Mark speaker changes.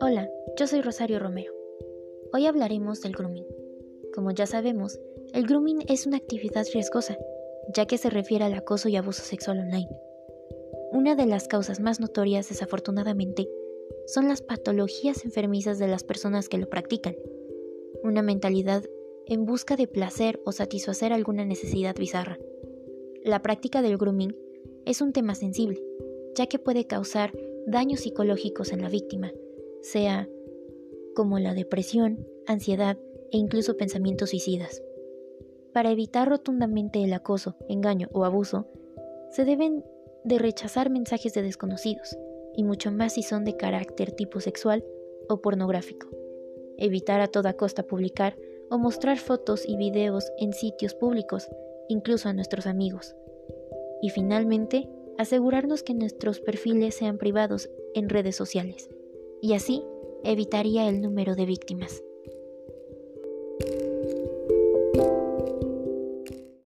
Speaker 1: Hola, yo soy Rosario Romero. Hoy hablaremos del grooming. Como ya sabemos, el grooming es una actividad riesgosa, ya que se refiere al acoso y abuso sexual online. Una de las causas más notorias, desafortunadamente, son las patologías enfermizas de las personas que lo practican. Una mentalidad en busca de placer o satisfacer alguna necesidad bizarra. La práctica del grooming es un tema sensible, ya que puede causar daños psicológicos en la víctima, sea como la depresión, ansiedad e incluso pensamientos suicidas. Para evitar rotundamente el acoso, engaño o abuso, se deben de rechazar mensajes de desconocidos, y mucho más si son de carácter tipo sexual o pornográfico. Evitar a toda costa publicar o mostrar fotos y videos en sitios públicos, incluso a nuestros amigos. Y finalmente, asegurarnos que nuestros perfiles sean privados en redes sociales y así evitaría el número de víctimas.